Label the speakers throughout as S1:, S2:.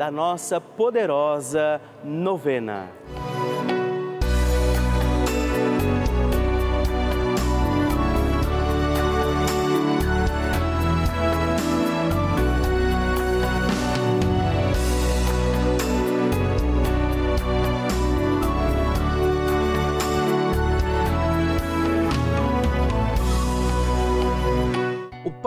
S1: da nossa poderosa novena.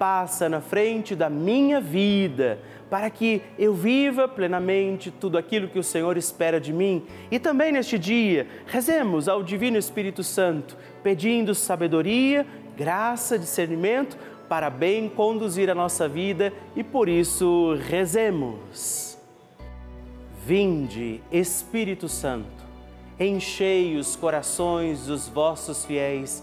S1: passa na frente da minha vida para que eu viva plenamente tudo aquilo que o Senhor espera de mim. E também neste dia, rezemos ao Divino Espírito Santo, pedindo sabedoria, graça, discernimento para bem conduzir a nossa vida e por isso rezemos. Vinde, Espírito Santo, enchei os corações dos vossos fiéis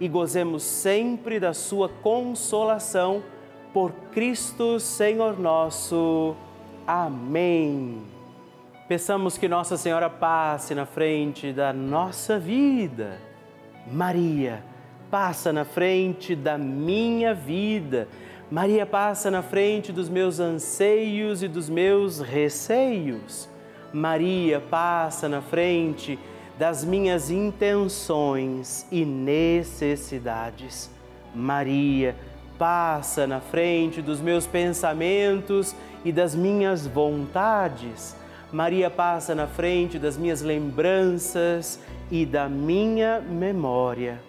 S1: e gozemos sempre da sua consolação por Cristo Senhor nosso. Amém. Peçamos que Nossa Senhora passe na frente da nossa vida. Maria, passa na frente da minha vida. Maria passa na frente dos meus anseios e dos meus receios. Maria passa na frente das minhas intenções e necessidades. Maria passa na frente dos meus pensamentos e das minhas vontades. Maria passa na frente das minhas lembranças e da minha memória.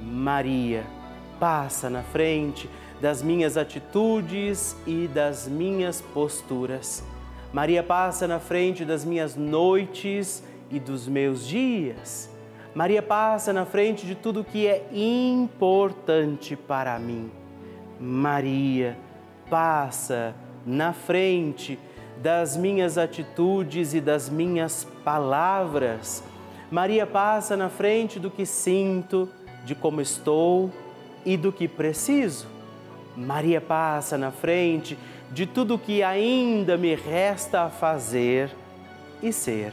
S1: Maria passa na frente das minhas atitudes e das minhas posturas. Maria passa na frente das minhas noites e dos meus dias. Maria passa na frente de tudo que é importante para mim. Maria passa na frente das minhas atitudes e das minhas palavras. Maria passa na frente do que sinto, de como estou e do que preciso. Maria passa na frente de tudo que ainda me resta a fazer e ser.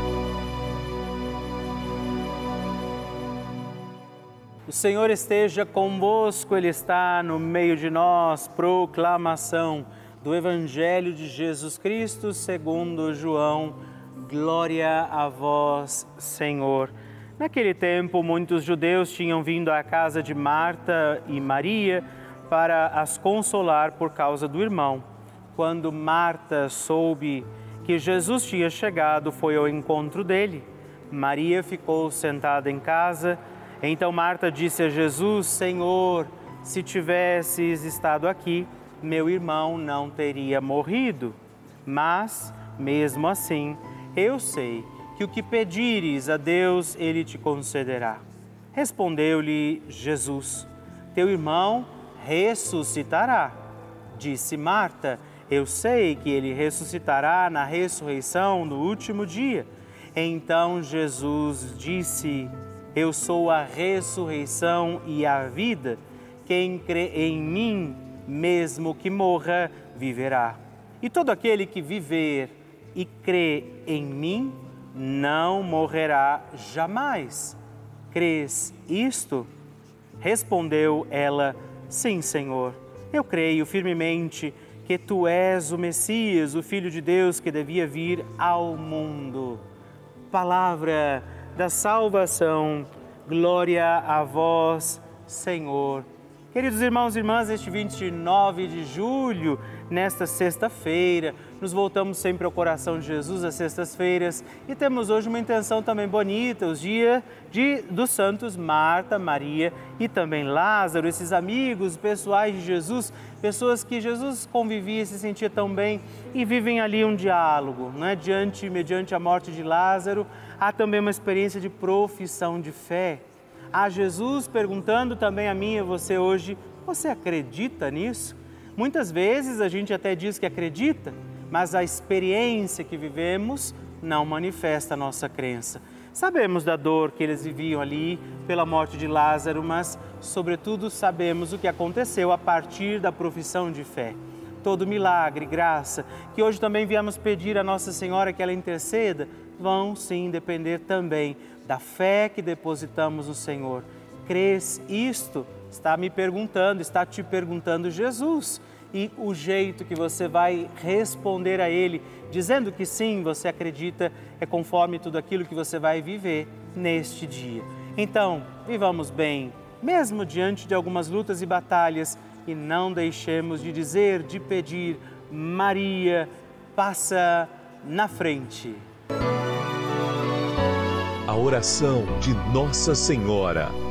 S1: O Senhor esteja convosco, Ele está no meio de nós. Proclamação do Evangelho de Jesus Cristo segundo João Glória a vós, Senhor. Naquele tempo, muitos judeus tinham vindo à casa de Marta e Maria para as consolar por causa do irmão. Quando Marta soube que Jesus tinha chegado, foi ao encontro dele. Maria ficou sentada em casa. Então Marta disse a Jesus: Senhor, se tivesses estado aqui, meu irmão não teria morrido. Mas, mesmo assim, eu sei que o que pedires a Deus, Ele te concederá. Respondeu-lhe Jesus: Teu irmão ressuscitará. Disse Marta: Eu sei que ele ressuscitará na ressurreição no último dia. Então Jesus disse: Eu sou a ressurreição e a vida. Quem crê em mim, mesmo que morra, viverá. E todo aquele que viver e crê em mim, não morrerá jamais. Crês isto? Respondeu ela: Sim, Senhor. Eu creio firmemente que tu és o Messias, o Filho de Deus que devia vir ao mundo. Palavra da salvação, glória a vós, Senhor. Queridos irmãos e irmãs, este 29 de julho nesta sexta-feira. Nos voltamos sempre ao coração de Jesus às sextas-feiras e temos hoje uma intenção também bonita, os dias de, dos santos Marta, Maria e também Lázaro, esses amigos pessoais de Jesus, pessoas que Jesus convivia e se sentia tão bem e vivem ali um diálogo, né? Diante, mediante a morte de Lázaro, há também uma experiência de profissão de fé. Há Jesus perguntando também a mim e a você hoje: você acredita nisso? Muitas vezes a gente até diz que acredita, mas a experiência que vivemos não manifesta a nossa crença. Sabemos da dor que eles viviam ali pela morte de Lázaro, mas, sobretudo, sabemos o que aconteceu a partir da profissão de fé. Todo milagre, graça, que hoje também viemos pedir a Nossa Senhora que ela interceda, vão sim depender também da fé que depositamos no Senhor. Crês isto? Está me perguntando, está te perguntando Jesus. E o jeito que você vai responder a Ele, dizendo que sim, você acredita, é conforme tudo aquilo que você vai viver neste dia. Então, vivamos bem, mesmo diante de algumas lutas e batalhas, e não deixemos de dizer, de pedir, Maria, passa na frente.
S2: A oração de Nossa Senhora.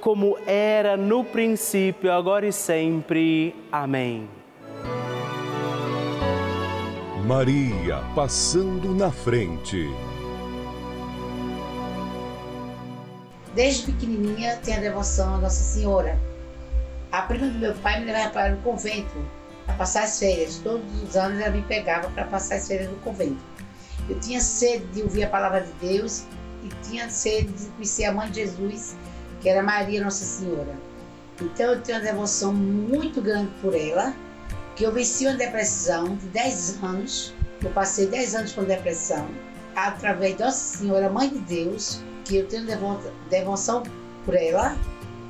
S1: como era no princípio, agora e sempre. Amém.
S2: Maria passando na frente.
S3: Desde pequenininha tenho a devoção a Nossa Senhora. A prima do meu pai me levava para o convento para passar as férias. Todos os anos ela me pegava para passar as férias no convento. Eu tinha sede de ouvir a palavra de Deus e tinha sede de conhecer a mãe de Jesus, que era Maria Nossa Senhora. Então eu tenho uma devoção muito grande por ela que eu venci uma depressão de 10 anos. Eu passei 10 anos com depressão. Através de Nossa Senhora, Mãe de Deus, que eu tenho devoção por ela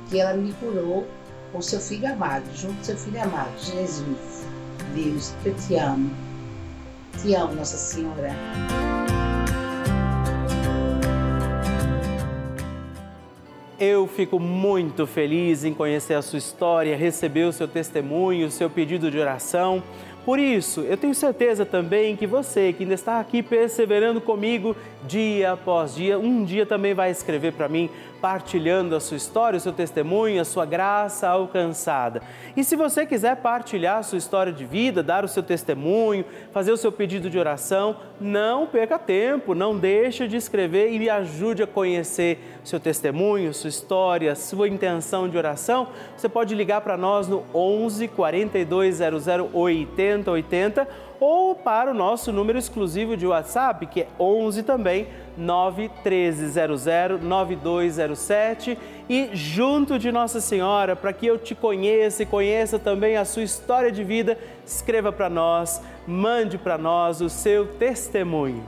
S3: que ela me curou com seu filho amado, junto com seu filho amado, Jesus. Deus, eu te amo. Te amo, Nossa Senhora.
S1: Eu fico muito feliz em conhecer a sua história, receber o seu testemunho, o seu pedido de oração. Por isso, eu tenho certeza também que você que ainda está aqui perseverando comigo dia após dia, um dia também vai escrever para mim, partilhando a sua história, o seu testemunho, a sua graça alcançada. E se você quiser partilhar a sua história de vida, dar o seu testemunho, fazer o seu pedido de oração, não perca tempo, não deixe de escrever e me ajude a conhecer seu testemunho, sua história, sua intenção de oração. Você pode ligar para nós no 11 4200 8080 ou para o nosso número exclusivo de WhatsApp, que é 11 também 91300 9207 e junto de Nossa Senhora, para que eu te conheça e conheça também a sua história de vida, escreva para nós, mande para nós o seu testemunho.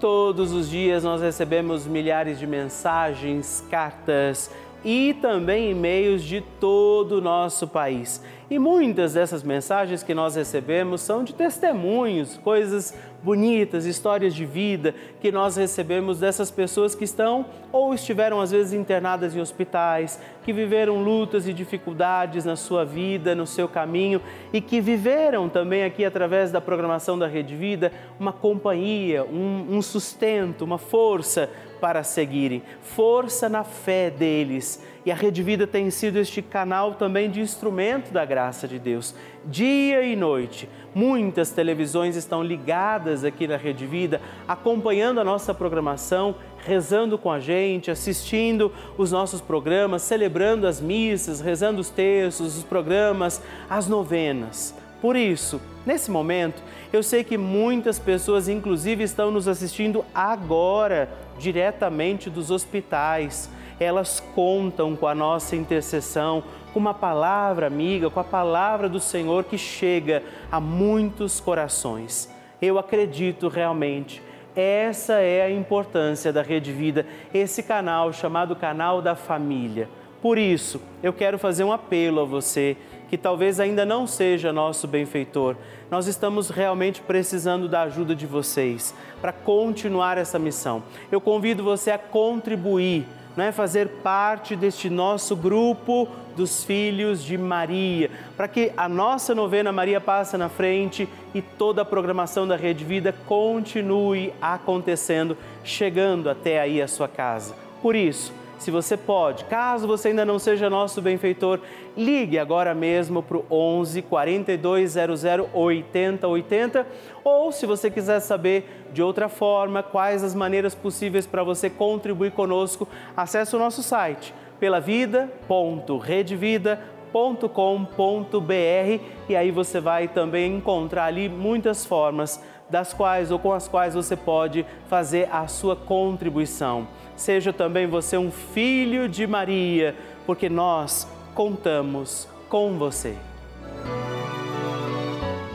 S1: Todos os dias nós recebemos milhares de mensagens, cartas, e também e-mails de todo o nosso país. E muitas dessas mensagens que nós recebemos são de testemunhos, coisas bonitas, histórias de vida que nós recebemos dessas pessoas que estão ou estiveram às vezes internadas em hospitais, que viveram lutas e dificuldades na sua vida, no seu caminho e que viveram também aqui através da programação da Rede Vida uma companhia, um, um sustento, uma força para seguirem, força na fé deles. E a Rede Vida tem sido este canal também de instrumento da graça de Deus. Dia e noite, muitas televisões estão ligadas aqui na Rede Vida, acompanhando a nossa programação, rezando com a gente, assistindo os nossos programas, celebrando as missas, rezando os textos, os programas, as novenas. Por isso, nesse momento, eu sei que muitas pessoas, inclusive, estão nos assistindo agora, diretamente dos hospitais. Elas contam com a nossa intercessão, com uma palavra amiga, com a palavra do Senhor que chega a muitos corações. Eu acredito realmente. Essa é a importância da Rede Vida, esse canal chamado Canal da Família. Por isso, eu quero fazer um apelo a você que talvez ainda não seja nosso benfeitor. Nós estamos realmente precisando da ajuda de vocês para continuar essa missão. Eu convido você a contribuir, não é fazer parte deste nosso grupo dos filhos de Maria, para que a nossa novena Maria passa na frente e toda a programação da Rede Vida continue acontecendo, chegando até aí a sua casa. Por isso, se você pode, caso você ainda não seja nosso benfeitor, ligue agora mesmo para o 11 4200 8080 ou se você quiser saber de outra forma quais as maneiras possíveis para você contribuir conosco, acesse o nosso site pelavida.redvida.com.br e aí você vai também encontrar ali muitas formas das quais ou com as quais você pode fazer a sua contribuição. Seja também você um filho de Maria, porque nós contamos com você.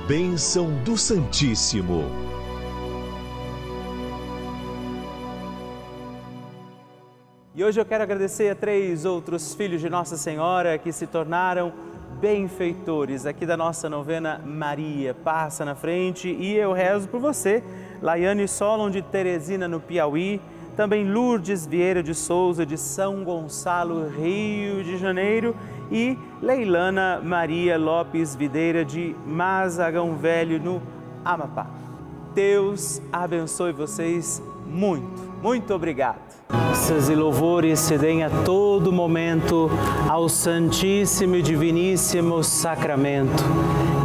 S2: Bênção do Santíssimo.
S1: E hoje eu quero agradecer a três outros filhos de Nossa Senhora que se tornaram benfeitores aqui da nossa novena Maria. Passa na frente e eu rezo por você, Laiane Solon de Teresina, no Piauí também Lourdes Vieira de Souza, de São Gonçalo, Rio de Janeiro, e Leilana Maria Lopes Videira, de Mazagão Velho, no Amapá. Deus abençoe vocês muito. Muito obrigado. Graças e louvores se deem a todo momento ao Santíssimo e Diviníssimo Sacramento.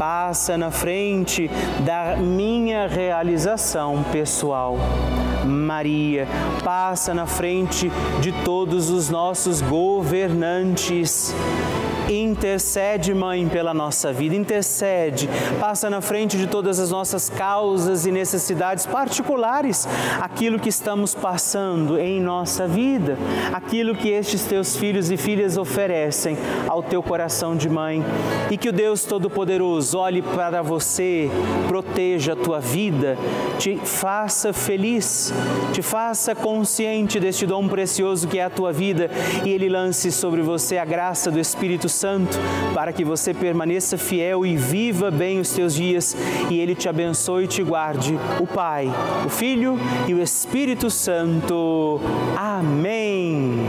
S1: passa na frente da minha realização pessoal. Maria, passa na frente de todos os nossos governantes. Intercede, Mãe, pela nossa vida, intercede, passa na frente de todas as nossas causas e necessidades particulares, aquilo que estamos passando em nossa vida, aquilo que estes teus filhos e filhas oferecem ao teu coração de mãe. E que o Deus Todo-Poderoso olhe para você, proteja a tua vida, te faça feliz, te faça consciente deste dom precioso que é a tua vida. E ele lance sobre você a graça do Espírito Santo Santo, para que você permaneça fiel e viva bem os teus dias e Ele te abençoe e te guarde. O Pai, o Filho e o Espírito Santo. Amém.